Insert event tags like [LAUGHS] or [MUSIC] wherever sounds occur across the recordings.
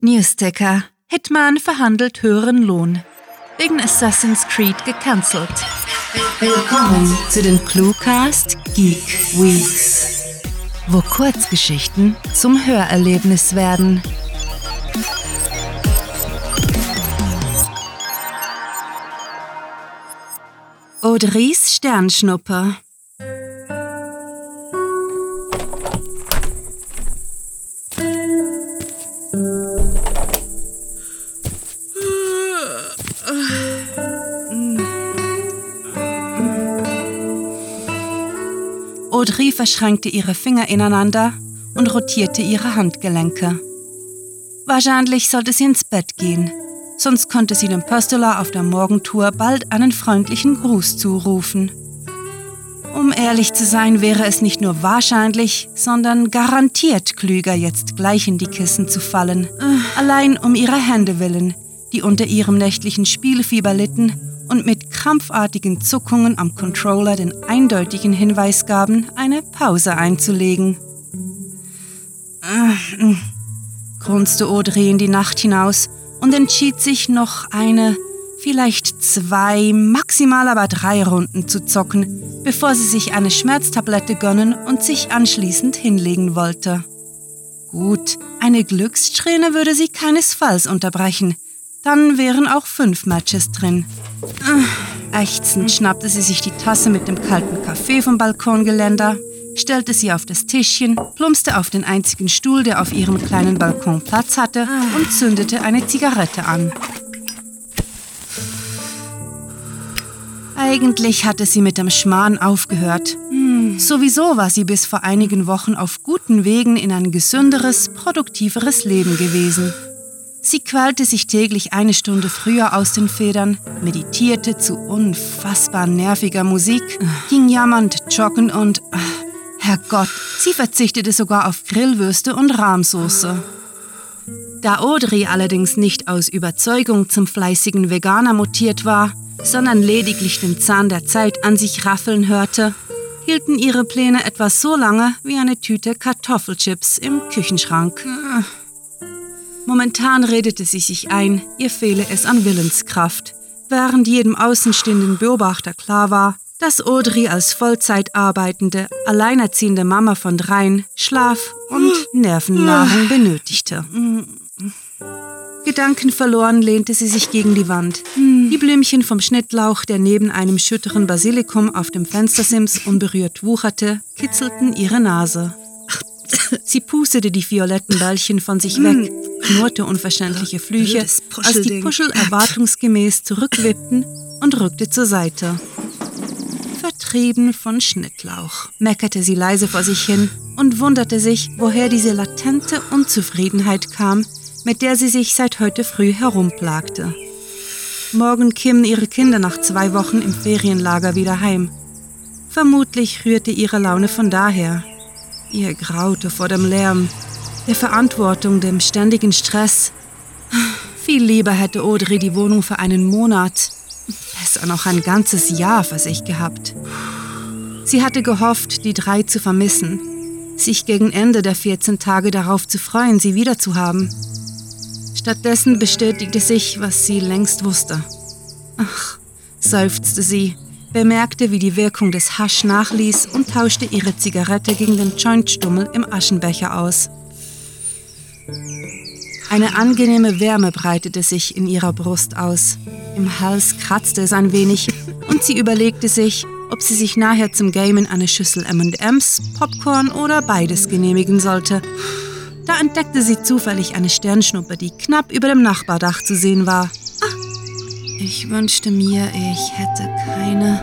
Newsticker. Hitman verhandelt höheren Lohn. Wegen Assassin's Creed gecancelt. Willkommen zu den Cluecast Geek Weeks, wo Kurzgeschichten zum Hörerlebnis werden. Audrys Sternschnuppe Audrey verschränkte ihre Finger ineinander und rotierte ihre Handgelenke. Wahrscheinlich sollte sie ins Bett gehen, sonst konnte sie dem Postular auf der Morgentour bald einen freundlichen Gruß zurufen. Um ehrlich zu sein, wäre es nicht nur wahrscheinlich, sondern garantiert klüger, jetzt gleich in die Kissen zu fallen. Allein um ihrer Hände willen, die unter ihrem nächtlichen Spielfieber litten krampfartigen Zuckungen am Controller den eindeutigen Hinweis gaben, eine Pause einzulegen. Äh, grunzte Audrey in die Nacht hinaus und entschied sich noch eine, vielleicht zwei, maximal aber drei Runden zu zocken, bevor sie sich eine Schmerztablette gönnen und sich anschließend hinlegen wollte. Gut, eine Glückssträhne würde sie keinesfalls unterbrechen, dann wären auch fünf Matches drin. Ächzend schnappte sie sich die Tasse mit dem kalten Kaffee vom Balkongeländer, stellte sie auf das Tischchen, plumpste auf den einzigen Stuhl, der auf ihrem kleinen Balkon Platz hatte, und zündete eine Zigarette an. Eigentlich hatte sie mit dem Schmarrn aufgehört. Hm. Sowieso war sie bis vor einigen Wochen auf guten Wegen in ein gesünderes, produktiveres Leben gewesen. Sie quälte sich täglich eine Stunde früher aus den Federn, meditierte zu unfassbar nerviger Musik, ging jammernd joggen und, äh, Herrgott, sie verzichtete sogar auf Grillwürste und Rahmsoße. Da Audrey allerdings nicht aus Überzeugung zum fleißigen Veganer mutiert war, sondern lediglich den Zahn der Zeit an sich raffeln hörte, hielten ihre Pläne etwas so lange wie eine Tüte Kartoffelchips im Küchenschrank. Momentan redete sie sich ein, ihr fehle es an Willenskraft, während jedem außenstehenden Beobachter klar war, dass Audrey als Vollzeit arbeitende, alleinerziehende Mama von dreien Schlaf und [GASPS] Nervennahrung benötigte. Gedankenverloren lehnte sie sich gegen die Wand. Die Blümchen vom Schnittlauch, der neben einem schütteren Basilikum auf dem Fenstersims unberührt wucherte, kitzelten ihre Nase. Sie pustete die violetten Bällchen von sich weg, knurrte unverständliche Flüche, als die Puschel erwartungsgemäß zurückwippten und rückte zur Seite. Vertrieben von Schnittlauch, meckerte sie leise vor sich hin und wunderte sich, woher diese latente Unzufriedenheit kam, mit der sie sich seit heute früh herumplagte. Morgen kämen ihre Kinder nach zwei Wochen im Ferienlager wieder heim. Vermutlich rührte ihre Laune von daher. Ihr graute vor dem Lärm, der Verantwortung, dem ständigen Stress. Viel lieber hätte Audrey die Wohnung für einen Monat, besser noch ein ganzes Jahr für sich gehabt. Sie hatte gehofft, die drei zu vermissen, sich gegen Ende der 14 Tage darauf zu freuen, sie wiederzuhaben. Stattdessen bestätigte sich, was sie längst wusste. Ach, seufzte sie, bemerkte, wie die Wirkung des Hasch nachließ und tauschte ihre Zigarette gegen den Jointstummel im Aschenbecher aus. Eine angenehme Wärme breitete sich in ihrer Brust aus. Im Hals kratzte es ein wenig und sie überlegte sich, ob sie sich nachher zum Gamen eine Schüssel M&Ms, Popcorn oder beides genehmigen sollte. Da entdeckte sie zufällig eine Sternschnuppe, die knapp über dem Nachbardach zu sehen war. Ich wünschte mir, ich hätte keine,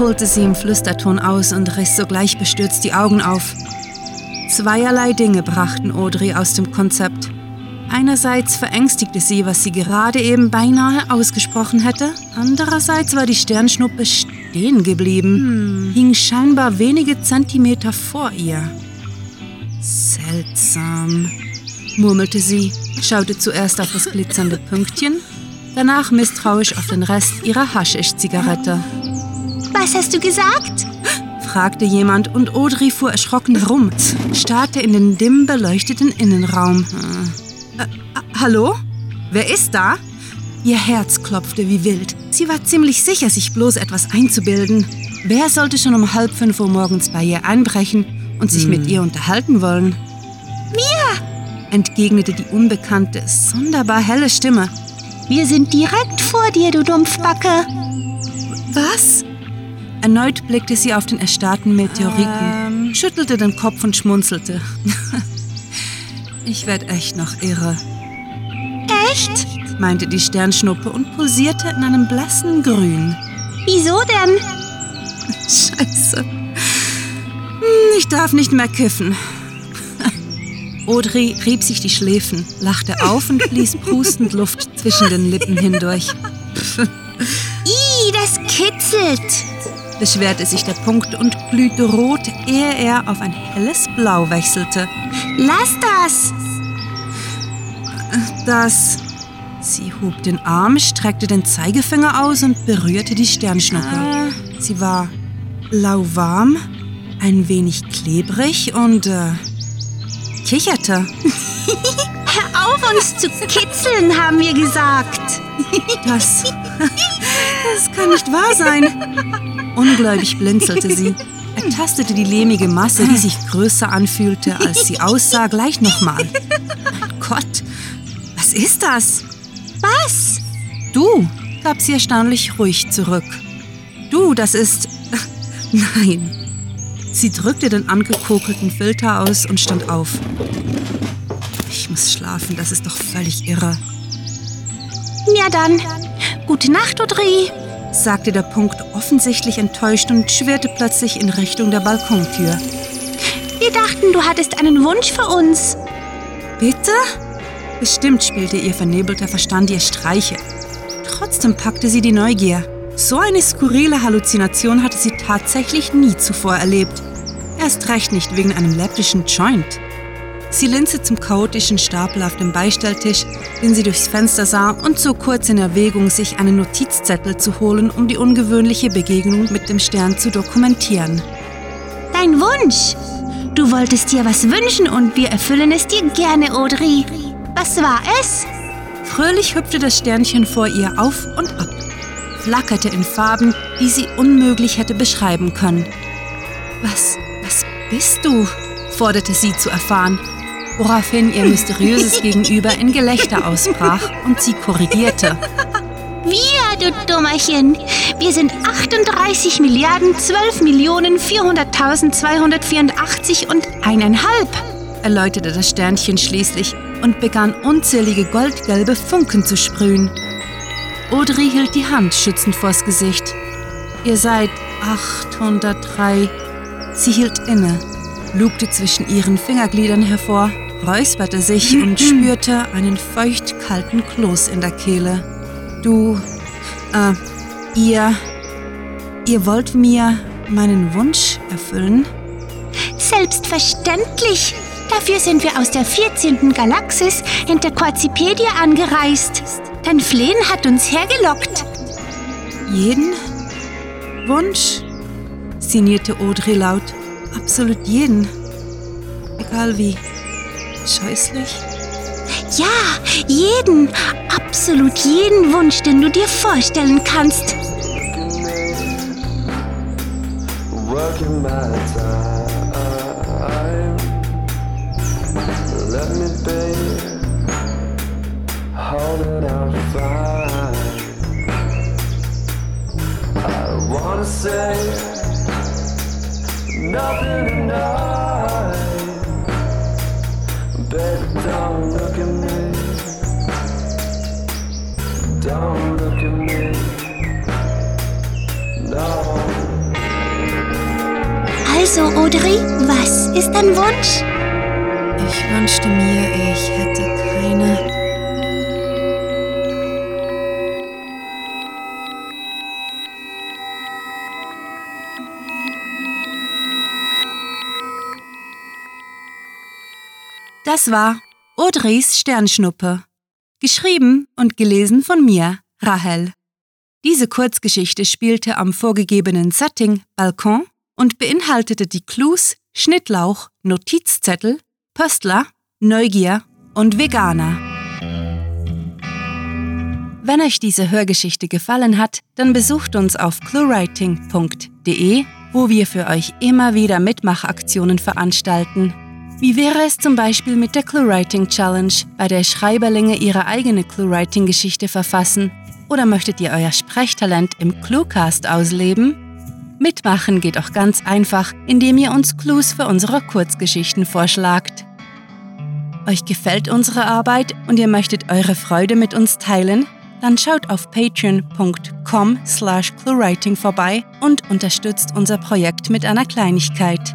holte sie im Flüsterton aus und riss sogleich bestürzt die Augen auf. Zweierlei Dinge brachten Audrey aus dem Konzept. Einerseits verängstigte sie, was sie gerade eben beinahe ausgesprochen hätte. Andererseits war die Sternschnuppe stehen geblieben, hm. hing scheinbar wenige Zentimeter vor ihr. Seltsam, murmelte sie, schaute zuerst auf das glitzernde Pünktchen, danach misstrauisch auf den Rest ihrer Haschisch-Zigarette. Was hast du gesagt? fragte jemand und Audrey fuhr erschrocken herum, starrte in den dimm beleuchteten Innenraum. Äh, Hallo? Wer ist da? Ihr Herz klopfte wie wild. Sie war ziemlich sicher, sich bloß etwas einzubilden. Wer sollte schon um halb fünf Uhr morgens bei ihr einbrechen und sich hm. mit ihr unterhalten wollen? Mir! entgegnete die unbekannte, sonderbar helle Stimme. Wir sind direkt vor dir, du Dumpfbacke. Was? Erneut blickte sie auf den erstarrten Meteoriten, ähm. schüttelte den Kopf und schmunzelte. [LAUGHS] ich werd echt noch irre. Echt? meinte die Sternschnuppe und pulsierte in einem blassen Grün. Wieso denn? [LAUGHS] Scheiße. Hm, ich darf nicht mehr kiffen. Audrey rieb sich die Schläfen, lachte auf und blies [LAUGHS] prustend Luft zwischen den Lippen hindurch. Ih, das kitzelt! beschwerte sich der Punkt und glühte rot, ehe er auf ein helles Blau wechselte. Lass das! Das. Sie hob den Arm, streckte den Zeigefinger aus und berührte die Sternschnuppe. Ah. Sie war lauwarm, ein wenig klebrig und äh, kicherte. [LAUGHS] Hör auf, uns zu kitzeln, haben wir gesagt. Das, das kann nicht wahr sein. Ungläubig blinzelte sie. Er tastete die lehmige Masse, die sich größer anfühlte, als sie aussah, gleich nochmal. Mein Gott, was ist das? Was? Du, gab sie erstaunlich ruhig zurück. Du, das ist. [LAUGHS] Nein. Sie drückte den angekokelten Filter aus und stand auf. Ich muss schlafen, das ist doch völlig irre. Ja dann, gute Nacht, Audrey, sagte der Punkt offensichtlich enttäuscht und schwirrte plötzlich in Richtung der Balkontür. Wir dachten, du hattest einen Wunsch für uns. Bitte? Bestimmt spielte ihr vernebelter Verstand ihr Streiche. Trotzdem packte sie die Neugier. So eine skurrile Halluzination hatte sie tatsächlich nie zuvor erlebt. Erst recht nicht wegen einem leptischen Joint. Sie linste zum chaotischen Stapel auf dem Beistelltisch, den sie durchs Fenster sah und zog kurz in Erwägung, sich einen Notizzettel zu holen, um die ungewöhnliche Begegnung mit dem Stern zu dokumentieren. Dein Wunsch! Du wolltest dir was wünschen und wir erfüllen es dir gerne, Audrey. Was war es? Fröhlich hüpfte das Sternchen vor ihr auf und ab, flackerte in Farben, die sie unmöglich hätte beschreiben können. Was, was bist du? forderte sie zu erfahren, woraufhin ihr mysteriöses [LAUGHS] Gegenüber in Gelächter ausbrach und sie korrigierte. Wir, du Dummerchen. Wir sind 38 Milliarden 12 Millionen 400.284 und eineinhalb, erläuterte das Sternchen schließlich und begann unzählige goldgelbe Funken zu sprühen. Audrey hielt die Hand schützend vors Gesicht. Ihr seid 803. Sie hielt inne, lugte zwischen ihren Fingergliedern hervor, räusperte sich [CLEARS THROAT] und spürte einen feuchtkalten Kloß in der Kehle. Du, äh, ihr, ihr wollt mir meinen Wunsch erfüllen? Selbstverständlich, Dafür sind wir aus der 14. Galaxis hinter Quazipedia angereist. Dein Flehen hat uns hergelockt. Jeden Wunsch? sinnierte Audrey laut. Absolut jeden. Egal wie. Scheußlich? Ja, jeden. Absolut jeden Wunsch, den du dir vorstellen kannst. Working my time. Say nothing tonight. Baby, don't look at me. Don't look at me. No. Also, Audrey, was ist dein Wunsch? Ich wünschte mir, ich hätte keine Das war Audreys Sternschnuppe. Geschrieben und gelesen von mir, Rahel. Diese Kurzgeschichte spielte am vorgegebenen Setting Balkon und beinhaltete die Clues Schnittlauch, Notizzettel, Pöstler, Neugier und Veganer. Wenn euch diese Hörgeschichte gefallen hat, dann besucht uns auf cluewriting.de, wo wir für euch immer wieder Mitmachaktionen veranstalten. Wie wäre es zum Beispiel mit der ClueWriting Challenge, bei der Schreiberlinge ihre eigene ClueWriting-Geschichte verfassen? Oder möchtet ihr euer Sprechtalent im Cluecast ausleben? Mitmachen geht auch ganz einfach, indem ihr uns Clues für unsere Kurzgeschichten vorschlagt. Euch gefällt unsere Arbeit und ihr möchtet eure Freude mit uns teilen? Dann schaut auf patreon.com slash cluewriting vorbei und unterstützt unser Projekt mit einer Kleinigkeit.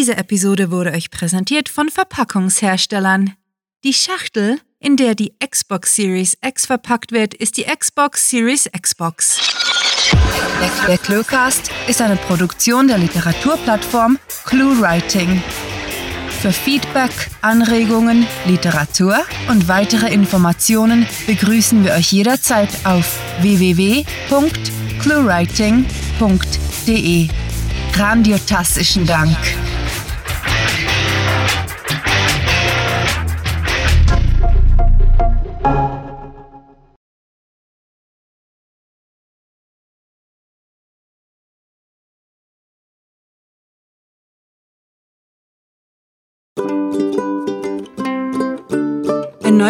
Diese Episode wurde euch präsentiert von Verpackungsherstellern. Die Schachtel, in der die Xbox Series X verpackt wird, ist die Xbox Series Xbox. Der Cluecast ist eine Produktion der Literaturplattform ClueWriting. Für Feedback, Anregungen, Literatur und weitere Informationen begrüßen wir euch jederzeit auf www.cluewriting.de. Grandiotastischen Dank.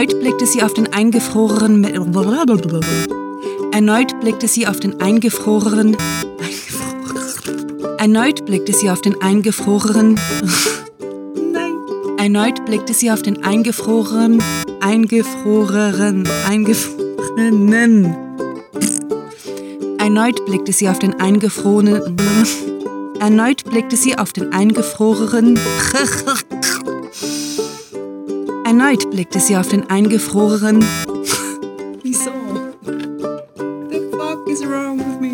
Erneut blickte sie auf den eingefrorenen. Erneut blickte sie auf den eingefrorenen. Erneut blickte sie auf den eingefrorenen. Nein. Erneut blickte sie auf den eingefrorenen. Eingefrorenen. Eingefrorenen. Erneut blickte sie auf den eingefrorenen. Erneut blickte sie auf den eingefrorenen. Erneut blickte sie auf den eingefrorenen. [LAUGHS] Wieso? The fuck is wrong with me?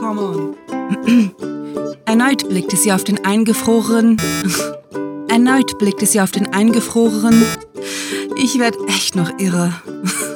Come on. [CLEARS THROAT] Erneut blickte sie auf den eingefrorenen. [LAUGHS] Erneut blickte sie auf den eingefrorenen. Ich werd echt noch irre. [LAUGHS]